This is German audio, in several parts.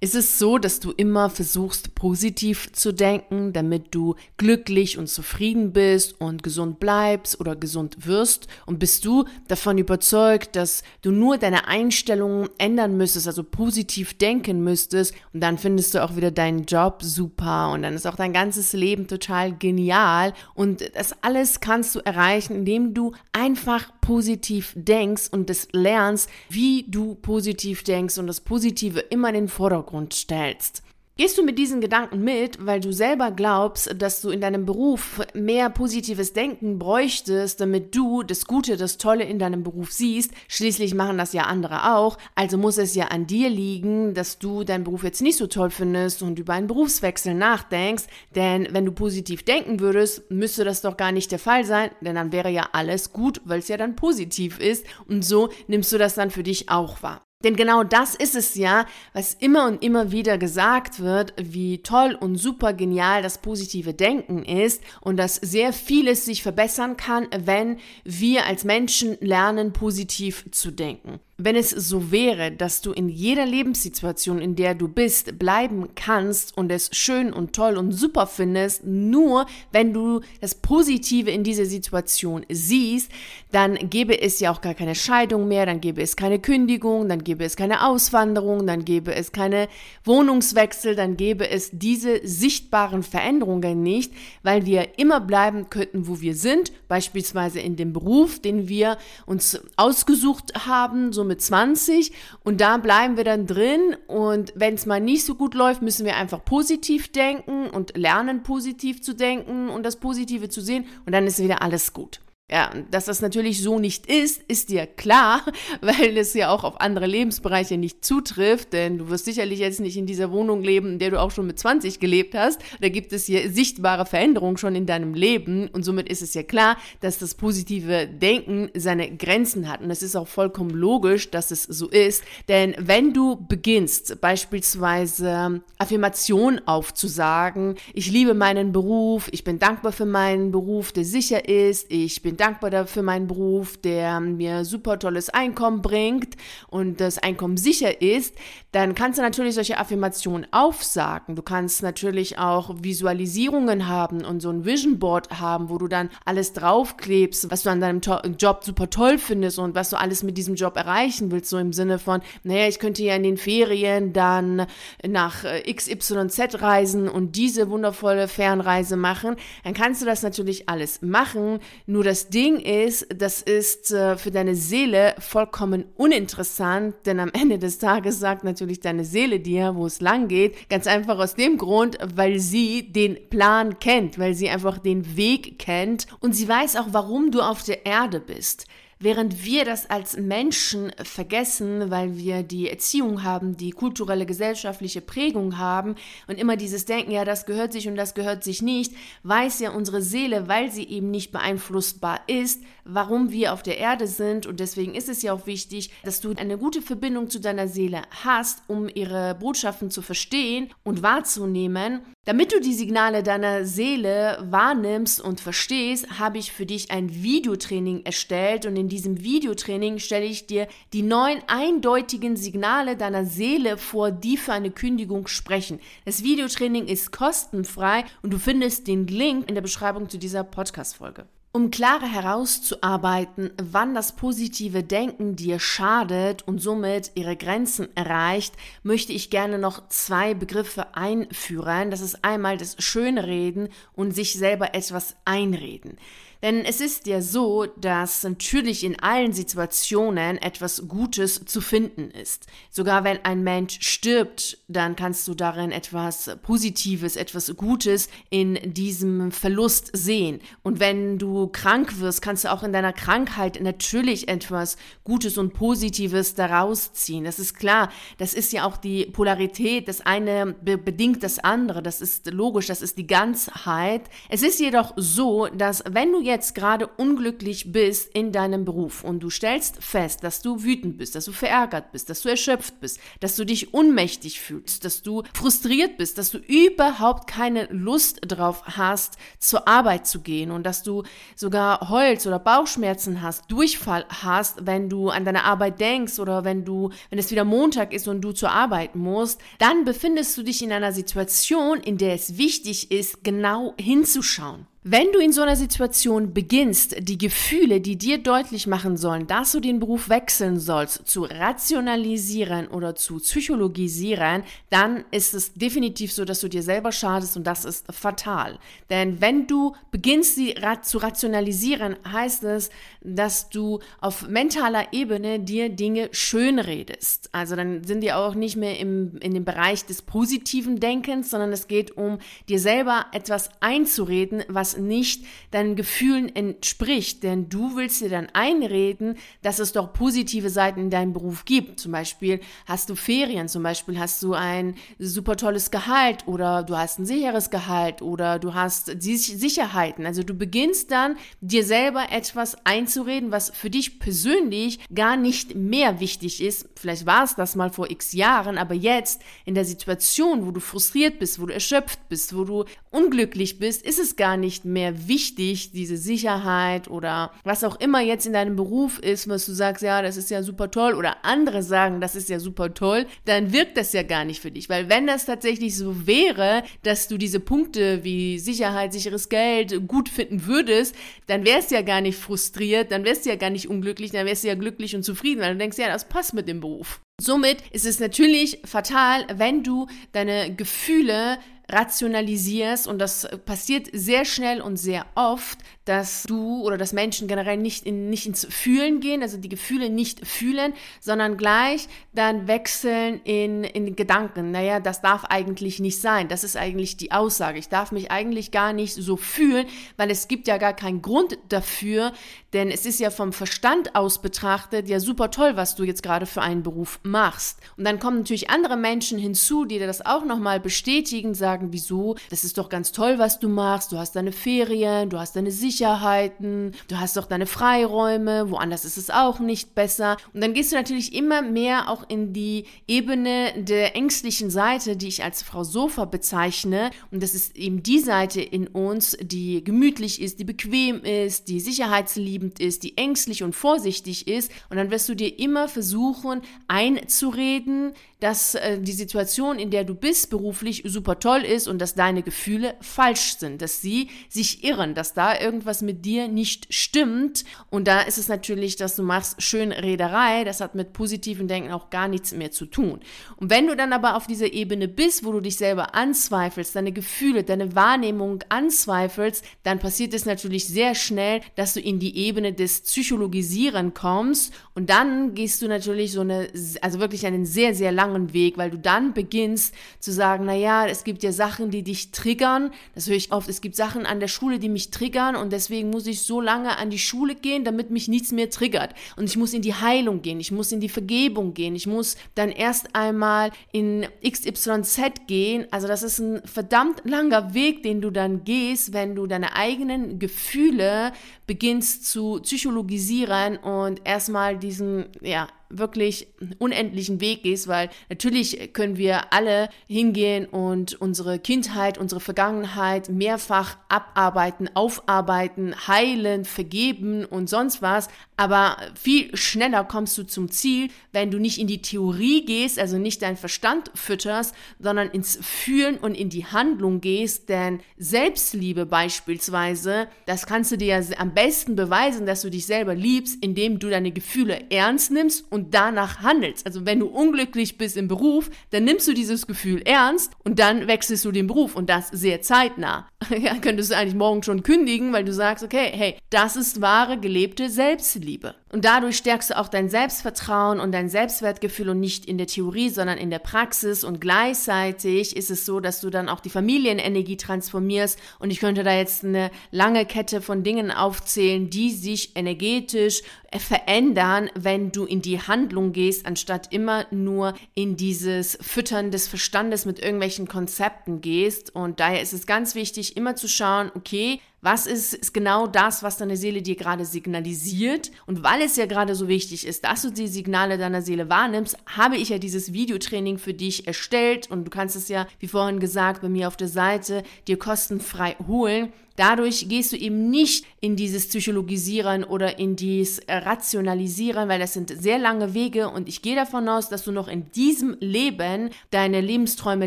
Ist es so, dass du immer versuchst, positiv zu denken, damit du glücklich und zufrieden bist und gesund bleibst oder gesund wirst? Und bist du davon überzeugt, dass du nur deine Einstellungen ändern müsstest, also positiv denken müsstest und dann findest du auch wieder deinen Job super und dann ist auch dein ganzes Leben total genial und das alles kannst du erreichen, indem du einfach positiv denkst und das lernst, wie du positiv denkst und das Positive immer in den Vordergrund stellst. Gehst du mit diesen Gedanken mit, weil du selber glaubst, dass du in deinem Beruf mehr positives Denken bräuchtest, damit du das Gute, das Tolle in deinem Beruf siehst? Schließlich machen das ja andere auch. Also muss es ja an dir liegen, dass du deinen Beruf jetzt nicht so toll findest und über einen Berufswechsel nachdenkst. Denn wenn du positiv denken würdest, müsste das doch gar nicht der Fall sein, denn dann wäre ja alles gut, weil es ja dann positiv ist. Und so nimmst du das dann für dich auch wahr. Denn genau das ist es ja, was immer und immer wieder gesagt wird, wie toll und super genial das positive Denken ist und dass sehr vieles sich verbessern kann, wenn wir als Menschen lernen, positiv zu denken. Wenn es so wäre, dass du in jeder Lebenssituation, in der du bist, bleiben kannst und es schön und toll und super findest, nur wenn du das Positive in dieser Situation siehst, dann gäbe es ja auch gar keine Scheidung mehr, dann gäbe es keine Kündigung, dann gäbe es keine Auswanderung, dann gäbe es keine Wohnungswechsel, dann gäbe es diese sichtbaren Veränderungen nicht, weil wir immer bleiben könnten, wo wir sind, beispielsweise in dem Beruf, den wir uns ausgesucht haben, so mit 20 und da bleiben wir dann drin und wenn es mal nicht so gut läuft, müssen wir einfach positiv denken und lernen positiv zu denken und das Positive zu sehen und dann ist wieder alles gut. Ja, dass das natürlich so nicht ist, ist dir klar, weil es ja auch auf andere Lebensbereiche nicht zutrifft, denn du wirst sicherlich jetzt nicht in dieser Wohnung leben, in der du auch schon mit 20 gelebt hast. Da gibt es hier sichtbare Veränderungen schon in deinem Leben und somit ist es ja klar, dass das positive Denken seine Grenzen hat und es ist auch vollkommen logisch, dass es so ist, denn wenn du beginnst, beispielsweise Affirmation aufzusagen, ich liebe meinen Beruf, ich bin dankbar für meinen Beruf, der sicher ist, ich bin bin dankbar für meinen Beruf, der mir super tolles Einkommen bringt. Und das Einkommen sicher ist, dann kannst du natürlich solche Affirmationen aufsagen. Du kannst natürlich auch Visualisierungen haben und so ein Vision Board haben, wo du dann alles draufklebst, was du an deinem Job super toll findest und was du alles mit diesem Job erreichen willst, so im Sinne von, naja, ich könnte ja in den Ferien dann nach äh, XYZ reisen und diese wundervolle Fernreise machen, dann kannst du das natürlich alles machen, nur das Ding ist, das ist äh, für deine Seele vollkommen uninteressant, denn am Ende des Tages sagt natürlich deine Seele dir, wo es lang geht, ganz einfach aus dem Grund, weil sie den Plan kennt, weil sie einfach den Weg kennt und sie weiß auch, warum du auf der Erde bist. Während wir das als Menschen vergessen, weil wir die Erziehung haben, die kulturelle, gesellschaftliche Prägung haben und immer dieses Denken, ja, das gehört sich und das gehört sich nicht, weiß ja unsere Seele, weil sie eben nicht beeinflussbar ist, warum wir auf der Erde sind. Und deswegen ist es ja auch wichtig, dass du eine gute Verbindung zu deiner Seele hast, um ihre Botschaften zu verstehen und wahrzunehmen. Damit du die Signale deiner Seele wahrnimmst und verstehst, habe ich für dich ein Videotraining erstellt und in diesem Videotraining stelle ich dir die neun eindeutigen Signale deiner Seele vor, die für eine Kündigung sprechen. Das Videotraining ist kostenfrei und du findest den Link in der Beschreibung zu dieser Podcast-Folge. Um klarer herauszuarbeiten, wann das positive Denken dir schadet und somit ihre Grenzen erreicht, möchte ich gerne noch zwei Begriffe einführen. Das ist einmal das Schönreden und sich selber etwas einreden. Denn es ist ja so, dass natürlich in allen Situationen etwas Gutes zu finden ist. Sogar wenn ein Mensch stirbt, dann kannst du darin etwas Positives, etwas Gutes in diesem Verlust sehen. Und wenn du krank wirst, kannst du auch in deiner Krankheit natürlich etwas Gutes und Positives daraus ziehen. Das ist klar. Das ist ja auch die Polarität. Das eine be bedingt das andere. Das ist logisch. Das ist die Ganzheit. Es ist jedoch so, dass wenn du jetzt jetzt gerade unglücklich bist in deinem Beruf und du stellst fest, dass du wütend bist, dass du verärgert bist, dass du erschöpft bist, dass du dich unmächtig fühlst, dass du frustriert bist, dass du überhaupt keine Lust drauf hast, zur Arbeit zu gehen und dass du sogar Holz oder Bauchschmerzen hast, Durchfall hast, wenn du an deine Arbeit denkst oder wenn du, wenn es wieder Montag ist und du zur Arbeit musst, dann befindest du dich in einer Situation, in der es wichtig ist, genau hinzuschauen. Wenn du in so einer Situation beginnst, die Gefühle, die dir deutlich machen sollen, dass du den Beruf wechseln sollst, zu rationalisieren oder zu psychologisieren, dann ist es definitiv so, dass du dir selber schadest und das ist fatal. Denn wenn du beginnst, sie zu rationalisieren, heißt es, dass du auf mentaler Ebene dir Dinge schönredest. Also dann sind die auch nicht mehr im, in dem Bereich des positiven Denkens, sondern es geht um dir selber etwas einzureden, was nicht deinen Gefühlen entspricht. Denn du willst dir dann einreden, dass es doch positive Seiten in deinem Beruf gibt. Zum Beispiel hast du Ferien, zum Beispiel hast du ein super tolles Gehalt oder du hast ein sicheres Gehalt oder du hast Sicherheiten. Also du beginnst dann dir selber etwas einzureden, was für dich persönlich gar nicht mehr wichtig ist. Vielleicht war es das mal vor x Jahren, aber jetzt in der Situation, wo du frustriert bist, wo du erschöpft bist, wo du unglücklich bist, ist es gar nicht mehr wichtig, diese Sicherheit oder was auch immer jetzt in deinem Beruf ist, was du sagst, ja, das ist ja super toll oder andere sagen, das ist ja super toll, dann wirkt das ja gar nicht für dich. Weil wenn das tatsächlich so wäre, dass du diese Punkte wie Sicherheit, sicheres Geld gut finden würdest, dann wärst du ja gar nicht frustriert, dann wärst du ja gar nicht unglücklich, dann wärst du ja glücklich und zufrieden, weil du denkst, ja, das passt mit dem Beruf. Somit ist es natürlich fatal, wenn du deine Gefühle rationalisierst und das passiert sehr schnell und sehr oft, dass du oder dass Menschen generell nicht, in, nicht ins Fühlen gehen, also die Gefühle nicht fühlen, sondern gleich dann wechseln in, in Gedanken. Naja, das darf eigentlich nicht sein. Das ist eigentlich die Aussage. Ich darf mich eigentlich gar nicht so fühlen, weil es gibt ja gar keinen Grund dafür, denn es ist ja vom Verstand aus betrachtet ja super toll, was du jetzt gerade für einen Beruf machst. Und dann kommen natürlich andere Menschen hinzu, die dir das auch nochmal bestätigen, sagen, wieso, das ist doch ganz toll, was du machst, du hast deine Ferien, du hast deine Sicherheiten, du hast doch deine Freiräume, woanders ist es auch nicht besser. Und dann gehst du natürlich immer mehr auch in die Ebene der ängstlichen Seite, die ich als Frau Sofa bezeichne. Und das ist eben die Seite in uns, die gemütlich ist, die bequem ist, die sicherheitsliebend ist, die ängstlich und vorsichtig ist. Und dann wirst du dir immer versuchen einzureden, dass äh, die Situation, in der du bist, beruflich super toll ist und dass deine Gefühle falsch sind, dass sie sich irren, dass da irgendwas mit dir nicht stimmt. Und da ist es natürlich, dass du machst Schönrederei, das hat mit positiven Denken auch gar nichts mehr zu tun. Und wenn du dann aber auf dieser Ebene bist, wo du dich selber anzweifelst, deine Gefühle, deine Wahrnehmung anzweifelst, dann passiert es natürlich sehr schnell, dass du in die Ebene des Psychologisieren kommst und dann gehst du natürlich so eine, also wirklich einen sehr, sehr langen langen Weg, weil du dann beginnst zu sagen, naja, es gibt ja Sachen, die dich triggern. Das höre ich oft. Es gibt Sachen an der Schule, die mich triggern und deswegen muss ich so lange an die Schule gehen, damit mich nichts mehr triggert. Und ich muss in die Heilung gehen, ich muss in die Vergebung gehen, ich muss dann erst einmal in XYZ gehen. Also das ist ein verdammt langer Weg, den du dann gehst, wenn du deine eigenen Gefühle beginnst zu psychologisieren und erstmal diesen, ja, wirklich unendlichen Weg gehst, weil natürlich können wir alle hingehen und unsere Kindheit, unsere Vergangenheit mehrfach abarbeiten, aufarbeiten, heilen, vergeben und sonst was, aber viel schneller kommst du zum Ziel, wenn du nicht in die Theorie gehst, also nicht deinen Verstand fütterst, sondern ins Fühlen und in die Handlung gehst, denn Selbstliebe beispielsweise, das kannst du dir am besten beweisen, dass du dich selber liebst, indem du deine Gefühle ernst nimmst und danach handelst. Also wenn du unglücklich bist im Beruf, dann nimmst du dieses Gefühl ernst und dann wechselst du den Beruf und das sehr zeitnah. ja, könntest du eigentlich morgen schon kündigen, weil du sagst, okay, hey, das ist wahre gelebte Selbstliebe. Und dadurch stärkst du auch dein Selbstvertrauen und dein Selbstwertgefühl und nicht in der Theorie, sondern in der Praxis. Und gleichzeitig ist es so, dass du dann auch die Familienenergie transformierst. Und ich könnte da jetzt eine lange Kette von Dingen aufzählen, die sich energetisch verändern, wenn du in die Handlung gehst, anstatt immer nur in dieses Füttern des Verstandes mit irgendwelchen Konzepten gehst. Und daher ist es ganz wichtig, immer zu schauen, okay, was ist, ist genau das, was deine Seele dir gerade signalisiert? Und weil es ja gerade so wichtig ist, dass du die Signale deiner Seele wahrnimmst, habe ich ja dieses Videotraining für dich erstellt und du kannst es ja, wie vorhin gesagt, bei mir auf der Seite dir kostenfrei holen. Dadurch gehst du eben nicht in dieses Psychologisieren oder in dieses Rationalisieren, weil das sind sehr lange Wege und ich gehe davon aus, dass du noch in diesem Leben deine Lebensträume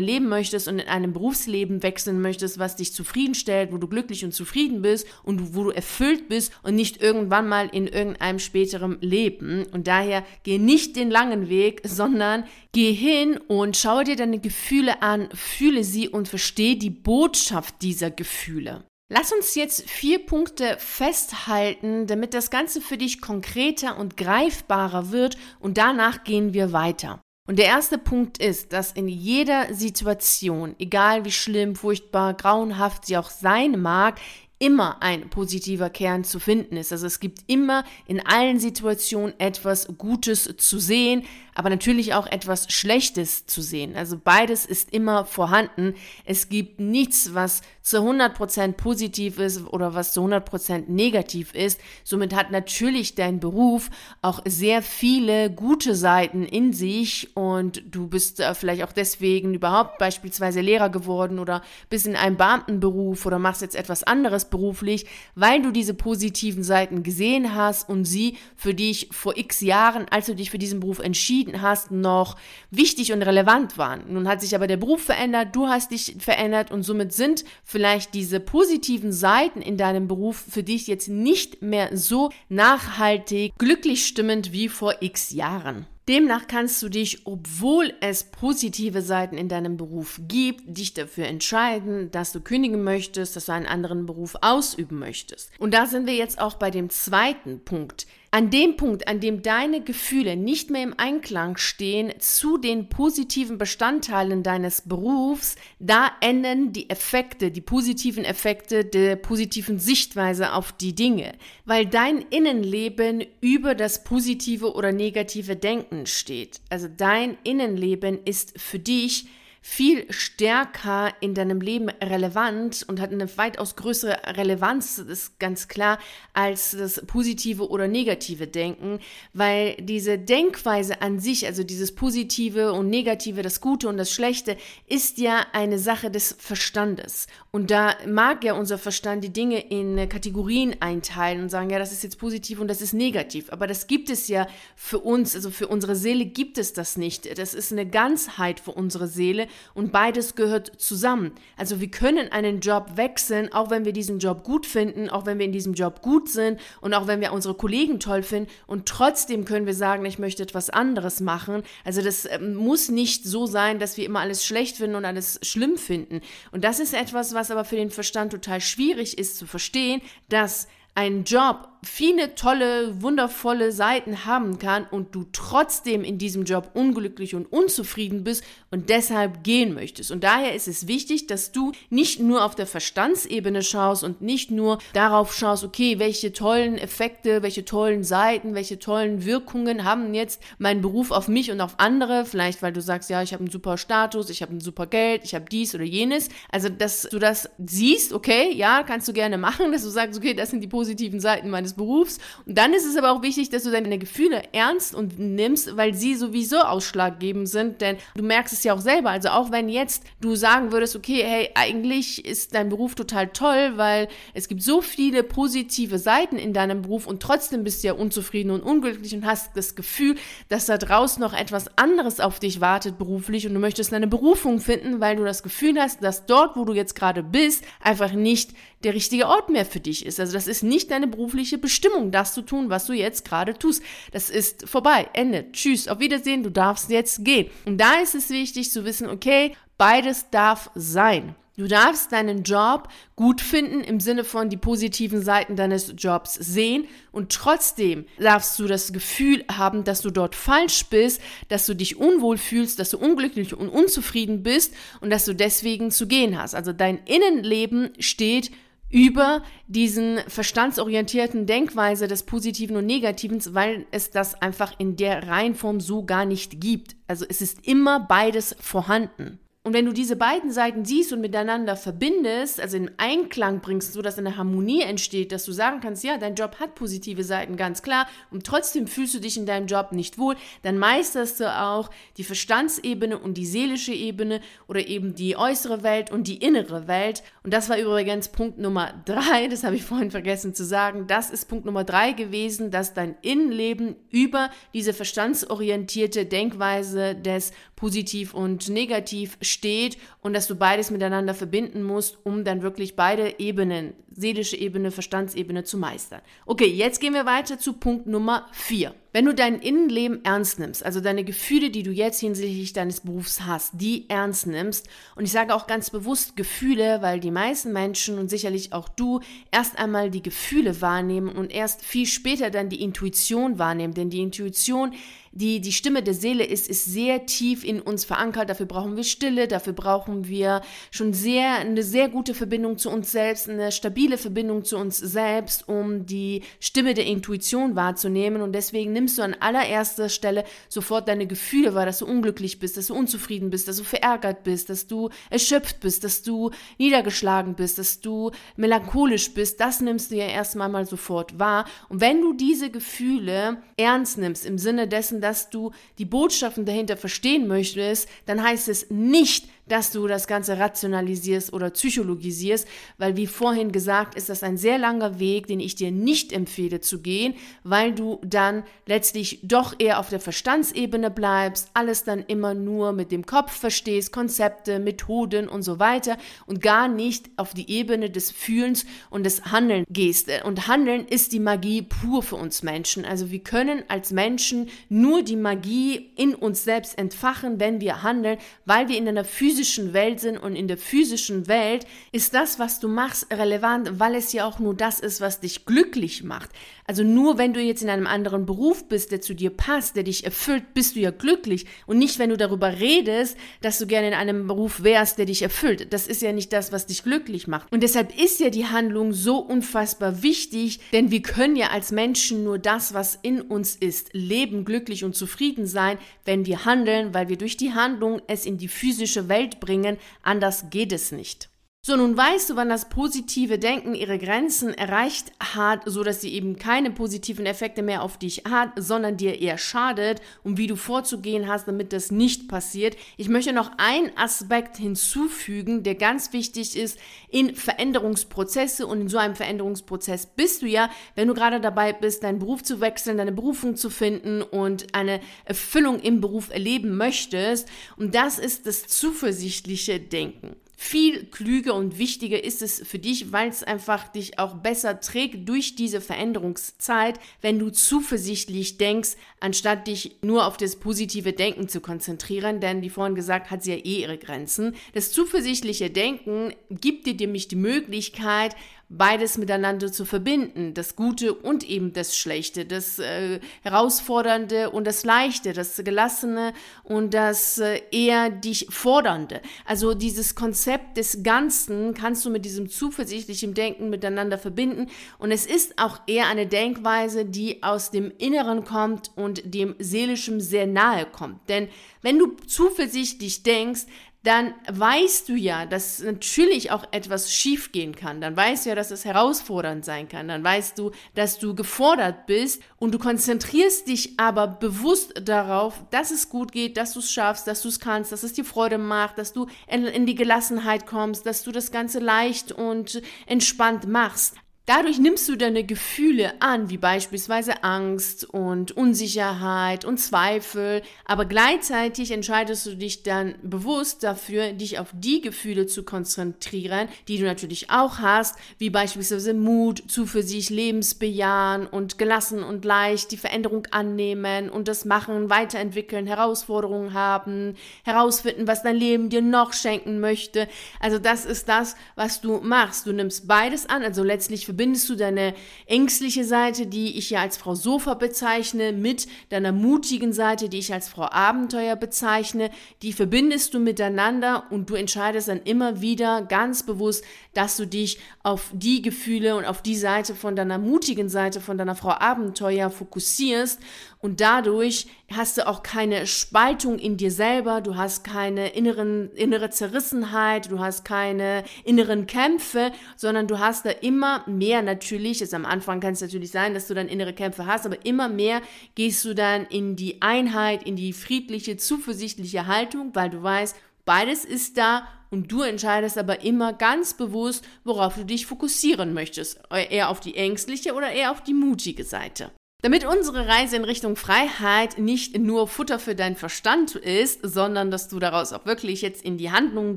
leben möchtest und in einem Berufsleben wechseln möchtest, was dich zufriedenstellt, wo du glücklich und zufrieden bist und wo du erfüllt bist und nicht irgendwann mal in irgendeinem späteren Leben. Und daher geh nicht den langen Weg, sondern geh hin und schau dir deine Gefühle an, fühle sie und verstehe die Botschaft dieser Gefühle. Lass uns jetzt vier Punkte festhalten, damit das Ganze für dich konkreter und greifbarer wird und danach gehen wir weiter. Und der erste Punkt ist, dass in jeder Situation, egal wie schlimm, furchtbar, grauenhaft sie auch sein mag, immer ein positiver Kern zu finden ist. Also es gibt immer in allen Situationen etwas Gutes zu sehen, aber natürlich auch etwas Schlechtes zu sehen. Also beides ist immer vorhanden. Es gibt nichts, was zu 100% positiv ist oder was zu 100% negativ ist. Somit hat natürlich dein Beruf auch sehr viele gute Seiten in sich und du bist äh, vielleicht auch deswegen überhaupt beispielsweise Lehrer geworden oder bist in einem Beamtenberuf oder machst jetzt etwas anderes beruflich, weil du diese positiven Seiten gesehen hast und sie für dich vor x Jahren, als du dich für diesen Beruf entschieden hast, noch wichtig und relevant waren. Nun hat sich aber der Beruf verändert, du hast dich verändert und somit sind vielleicht diese positiven Seiten in deinem Beruf für dich jetzt nicht mehr so nachhaltig glücklich stimmend wie vor x Jahren. Demnach kannst du dich, obwohl es positive Seiten in deinem Beruf gibt, dich dafür entscheiden, dass du kündigen möchtest, dass du einen anderen Beruf ausüben möchtest. Und da sind wir jetzt auch bei dem zweiten Punkt. An dem Punkt, an dem deine Gefühle nicht mehr im Einklang stehen zu den positiven Bestandteilen deines Berufs, da enden die Effekte, die positiven Effekte der positiven Sichtweise auf die Dinge, weil dein Innenleben über das positive oder negative Denken steht. Also dein Innenleben ist für dich viel stärker in deinem Leben relevant und hat eine weitaus größere Relevanz, das ist ganz klar, als das positive oder negative Denken, weil diese Denkweise an sich, also dieses positive und negative, das Gute und das Schlechte, ist ja eine Sache des Verstandes. Und da mag ja unser Verstand die Dinge in Kategorien einteilen und sagen, ja, das ist jetzt positiv und das ist negativ. Aber das gibt es ja für uns, also für unsere Seele gibt es das nicht. Das ist eine Ganzheit für unsere Seele und beides gehört zusammen. Also wir können einen Job wechseln, auch wenn wir diesen Job gut finden, auch wenn wir in diesem Job gut sind und auch wenn wir unsere Kollegen toll finden und trotzdem können wir sagen, ich möchte etwas anderes machen. Also das ähm, muss nicht so sein, dass wir immer alles schlecht finden und alles schlimm finden. Und das ist etwas, was aber für den Verstand total schwierig ist zu verstehen, dass ein Job viele tolle, wundervolle Seiten haben kann und du trotzdem in diesem Job unglücklich und unzufrieden bist und deshalb gehen möchtest. Und daher ist es wichtig, dass du nicht nur auf der Verstandsebene schaust und nicht nur darauf schaust, okay, welche tollen Effekte, welche tollen Seiten, welche tollen Wirkungen haben jetzt mein Beruf auf mich und auf andere. Vielleicht, weil du sagst, ja, ich habe einen super Status, ich habe ein super Geld, ich habe dies oder jenes. Also, dass du das siehst, okay, ja, kannst du gerne machen, dass du sagst, okay, das sind die positiven Seiten meines Berufs. Und dann ist es aber auch wichtig, dass du deine Gefühle ernst und nimmst, weil sie sowieso ausschlaggebend sind, denn du merkst es ja auch selber. Also auch wenn jetzt du sagen würdest, okay, hey, eigentlich ist dein Beruf total toll, weil es gibt so viele positive Seiten in deinem Beruf und trotzdem bist du ja unzufrieden und unglücklich und hast das Gefühl, dass da draußen noch etwas anderes auf dich wartet beruflich und du möchtest eine Berufung finden, weil du das Gefühl hast, dass dort, wo du jetzt gerade bist, einfach nicht der richtige Ort mehr für dich ist. Also das ist nicht deine berufliche Bestimmung, das zu tun, was du jetzt gerade tust. Das ist vorbei. Ende. Tschüss. Auf Wiedersehen. Du darfst jetzt gehen. Und da ist es wichtig zu wissen, okay, beides darf sein. Du darfst deinen Job gut finden im Sinne von die positiven Seiten deines Jobs sehen und trotzdem darfst du das Gefühl haben, dass du dort falsch bist, dass du dich unwohl fühlst, dass du unglücklich und unzufrieden bist und dass du deswegen zu gehen hast. Also dein Innenleben steht über diesen verstandsorientierten Denkweise des Positiven und Negativen, weil es das einfach in der Reihenform so gar nicht gibt. Also es ist immer beides vorhanden. Und wenn du diese beiden Seiten siehst und miteinander verbindest, also in Einklang bringst, so dass eine Harmonie entsteht, dass du sagen kannst, ja, dein Job hat positive Seiten, ganz klar, und trotzdem fühlst du dich in deinem Job nicht wohl, dann meisterst du auch die Verstandsebene und die seelische Ebene oder eben die äußere Welt und die innere Welt. Und das war übrigens Punkt Nummer drei, das habe ich vorhin vergessen zu sagen. Das ist Punkt Nummer drei gewesen, dass dein Innenleben über diese verstandsorientierte Denkweise des Positiv und Negativ steht und dass du beides miteinander verbinden musst, um dann wirklich beide Ebenen, seelische Ebene, Verstandsebene zu meistern. Okay, jetzt gehen wir weiter zu Punkt Nummer vier. Wenn du dein Innenleben ernst nimmst, also deine Gefühle, die du jetzt hinsichtlich deines Berufs hast, die ernst nimmst, und ich sage auch ganz bewusst Gefühle, weil die meisten Menschen und sicherlich auch du erst einmal die Gefühle wahrnehmen und erst viel später dann die Intuition wahrnehmen, denn die Intuition die, die Stimme der Seele ist, ist sehr tief in uns verankert. Dafür brauchen wir Stille, dafür brauchen wir schon sehr, eine sehr gute Verbindung zu uns selbst, eine stabile Verbindung zu uns selbst, um die Stimme der Intuition wahrzunehmen. Und deswegen nimmst du an allererster Stelle sofort deine Gefühle wahr, dass du unglücklich bist, dass du unzufrieden bist, dass du verärgert bist, dass du erschöpft bist, dass du niedergeschlagen bist, dass du melancholisch bist. Das nimmst du ja erstmal mal sofort wahr. Und wenn du diese Gefühle ernst nimmst, im Sinne dessen, dass du die Botschaften dahinter verstehen möchtest, dann heißt es nicht, dass du das Ganze rationalisierst oder psychologisierst, weil wie vorhin gesagt, ist das ein sehr langer Weg, den ich dir nicht empfehle zu gehen, weil du dann letztlich doch eher auf der Verstandsebene bleibst, alles dann immer nur mit dem Kopf verstehst, Konzepte, Methoden und so weiter und gar nicht auf die Ebene des Fühlens und des Handelns gehst. Und Handeln ist die Magie pur für uns Menschen. Also wir können als Menschen nur die Magie in uns selbst entfachen, wenn wir handeln, weil wir in einer physischen physischen Welt sind und in der physischen Welt ist das, was du machst, relevant, weil es ja auch nur das ist, was dich glücklich macht. Also nur wenn du jetzt in einem anderen Beruf bist, der zu dir passt, der dich erfüllt, bist du ja glücklich und nicht, wenn du darüber redest, dass du gerne in einem Beruf wärst, der dich erfüllt. Das ist ja nicht das, was dich glücklich macht. Und deshalb ist ja die Handlung so unfassbar wichtig, denn wir können ja als Menschen nur das, was in uns ist, leben, glücklich und zufrieden sein, wenn wir handeln, weil wir durch die Handlung es in die physische Welt Welt bringen, anders geht es nicht. So, nun weißt du, wann das positive Denken ihre Grenzen erreicht hat, so dass sie eben keine positiven Effekte mehr auf dich hat, sondern dir eher schadet und wie du vorzugehen hast, damit das nicht passiert. Ich möchte noch einen Aspekt hinzufügen, der ganz wichtig ist in Veränderungsprozesse und in so einem Veränderungsprozess bist du ja, wenn du gerade dabei bist, deinen Beruf zu wechseln, deine Berufung zu finden und eine Erfüllung im Beruf erleben möchtest. Und das ist das zuversichtliche Denken viel klüger und wichtiger ist es für dich, weil es einfach dich auch besser trägt durch diese Veränderungszeit, wenn du zuversichtlich denkst, anstatt dich nur auf das positive Denken zu konzentrieren, denn wie vorhin gesagt, hat sie ja eh ihre Grenzen. Das zuversichtliche Denken gibt dir nämlich die Möglichkeit, beides miteinander zu verbinden, das Gute und eben das Schlechte, das äh, Herausfordernde und das Leichte, das Gelassene und das äh, eher dich Fordernde. Also dieses Konzept des Ganzen kannst du mit diesem zuversichtlichen Denken miteinander verbinden und es ist auch eher eine Denkweise, die aus dem Inneren kommt und dem Seelischen sehr nahe kommt. Denn wenn du zuversichtlich denkst, dann weißt du ja, dass natürlich auch etwas schiefgehen kann. Dann weißt du ja, dass es herausfordernd sein kann. Dann weißt du, dass du gefordert bist und du konzentrierst dich aber bewusst darauf, dass es gut geht, dass du es schaffst, dass du es kannst, dass es dir Freude macht, dass du in die Gelassenheit kommst, dass du das Ganze leicht und entspannt machst. Dadurch nimmst du deine Gefühle an, wie beispielsweise Angst und Unsicherheit und Zweifel, aber gleichzeitig entscheidest du dich dann bewusst dafür, dich auf die Gefühle zu konzentrieren, die du natürlich auch hast, wie beispielsweise Mut, Zuversicht, Lebensbejahen und gelassen und leicht die Veränderung annehmen und das machen, weiterentwickeln, Herausforderungen haben, herausfinden, was dein Leben dir noch schenken möchte. Also das ist das, was du machst. Du nimmst beides an, also letztlich für verbindest du deine ängstliche Seite, die ich ja als Frau Sofa bezeichne, mit deiner mutigen Seite, die ich als Frau Abenteuer bezeichne. Die verbindest du miteinander und du entscheidest dann immer wieder ganz bewusst, dass du dich auf die Gefühle und auf die Seite von deiner mutigen Seite, von deiner Frau Abenteuer fokussierst und dadurch hast du auch keine Spaltung in dir selber, du hast keine inneren, innere Zerrissenheit, du hast keine inneren Kämpfe, sondern du hast da immer mehr natürlich, jetzt am Anfang kann es natürlich sein, dass du dann innere Kämpfe hast, aber immer mehr gehst du dann in die Einheit, in die friedliche, zuversichtliche Haltung, weil du weißt, beides ist da und du entscheidest aber immer ganz bewusst, worauf du dich fokussieren möchtest. Eher auf die ängstliche oder eher auf die mutige Seite. Damit unsere Reise in Richtung Freiheit nicht nur Futter für deinen Verstand ist, sondern dass du daraus auch wirklich jetzt in die Handlung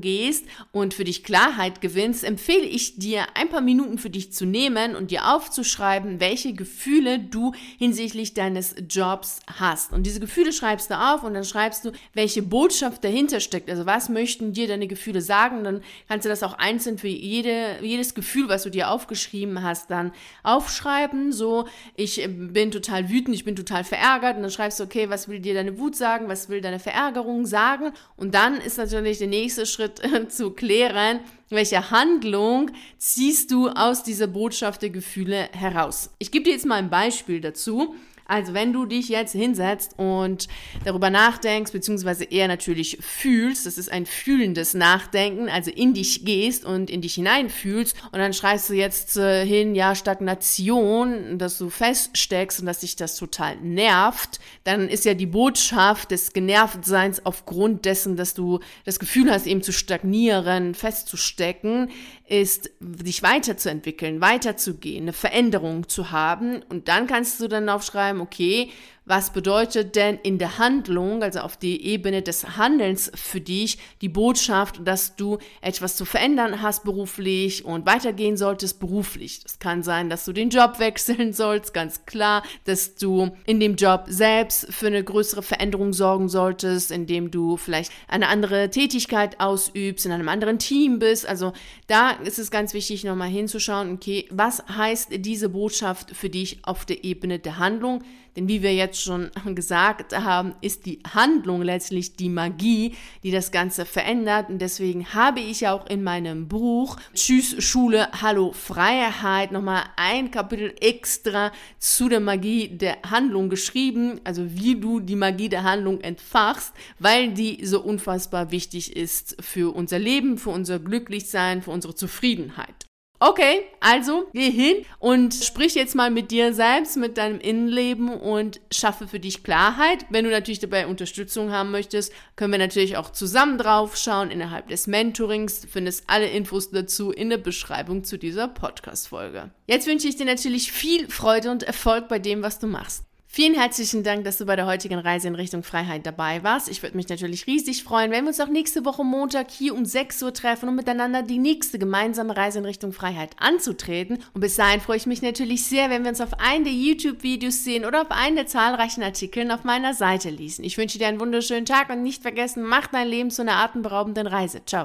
gehst und für dich Klarheit gewinnst, empfehle ich dir, ein paar Minuten für dich zu nehmen und dir aufzuschreiben, welche Gefühle du hinsichtlich deines Jobs hast. Und diese Gefühle schreibst du auf und dann schreibst du, welche Botschaft dahinter steckt. Also was möchten dir deine Gefühle sagen? Dann kannst du das auch einzeln für jede, jedes Gefühl, was du dir aufgeschrieben hast, dann aufschreiben. So, ich bin total wütend, ich bin total verärgert und dann schreibst du, okay, was will dir deine Wut sagen, was will deine Verärgerung sagen und dann ist natürlich der nächste Schritt zu klären, welche Handlung ziehst du aus dieser Botschaft der Gefühle heraus. Ich gebe dir jetzt mal ein Beispiel dazu. Also wenn du dich jetzt hinsetzt und darüber nachdenkst, beziehungsweise eher natürlich fühlst, das ist ein fühlendes Nachdenken, also in dich gehst und in dich hineinfühlst und dann schreibst du jetzt äh, hin, ja, Stagnation, dass du feststeckst und dass dich das total nervt, dann ist ja die Botschaft des Genervtseins aufgrund dessen, dass du das Gefühl hast, eben zu stagnieren, festzustecken, ist, dich weiterzuentwickeln, weiterzugehen, eine Veränderung zu haben. Und dann kannst du dann aufschreiben, okay, was bedeutet denn in der Handlung, also auf die Ebene des Handelns für dich, die Botschaft, dass du etwas zu verändern hast beruflich und weitergehen solltest beruflich? Das kann sein, dass du den Job wechseln sollst, ganz klar, dass du in dem Job selbst für eine größere Veränderung sorgen solltest, indem du vielleicht eine andere Tätigkeit ausübst, in einem anderen Team bist. Also da ist es ganz wichtig, nochmal hinzuschauen, okay, was heißt diese Botschaft für dich auf der Ebene der Handlung? Denn wie wir jetzt schon gesagt haben, ist die Handlung letztlich die Magie, die das Ganze verändert. Und deswegen habe ich auch in meinem Buch Tschüss Schule, Hallo Freiheit nochmal ein Kapitel extra zu der Magie der Handlung geschrieben. Also wie du die Magie der Handlung entfachst, weil die so unfassbar wichtig ist für unser Leben, für unser Glücklichsein, für unsere Zufriedenheit. Okay, also geh hin und sprich jetzt mal mit dir selbst, mit deinem Innenleben und schaffe für dich Klarheit. Wenn du natürlich dabei Unterstützung haben möchtest, können wir natürlich auch zusammen drauf schauen innerhalb des Mentorings. Du findest alle Infos dazu in der Beschreibung zu dieser Podcast-Folge. Jetzt wünsche ich dir natürlich viel Freude und Erfolg bei dem, was du machst. Vielen herzlichen Dank, dass du bei der heutigen Reise in Richtung Freiheit dabei warst. Ich würde mich natürlich riesig freuen, wenn wir uns auch nächste Woche Montag hier um 6 Uhr treffen, um miteinander die nächste gemeinsame Reise in Richtung Freiheit anzutreten. Und bis dahin freue ich mich natürlich sehr, wenn wir uns auf einen der YouTube-Videos sehen oder auf einen der zahlreichen Artikeln auf meiner Seite lesen. Ich wünsche dir einen wunderschönen Tag und nicht vergessen, mach dein Leben zu einer atemberaubenden Reise. Ciao.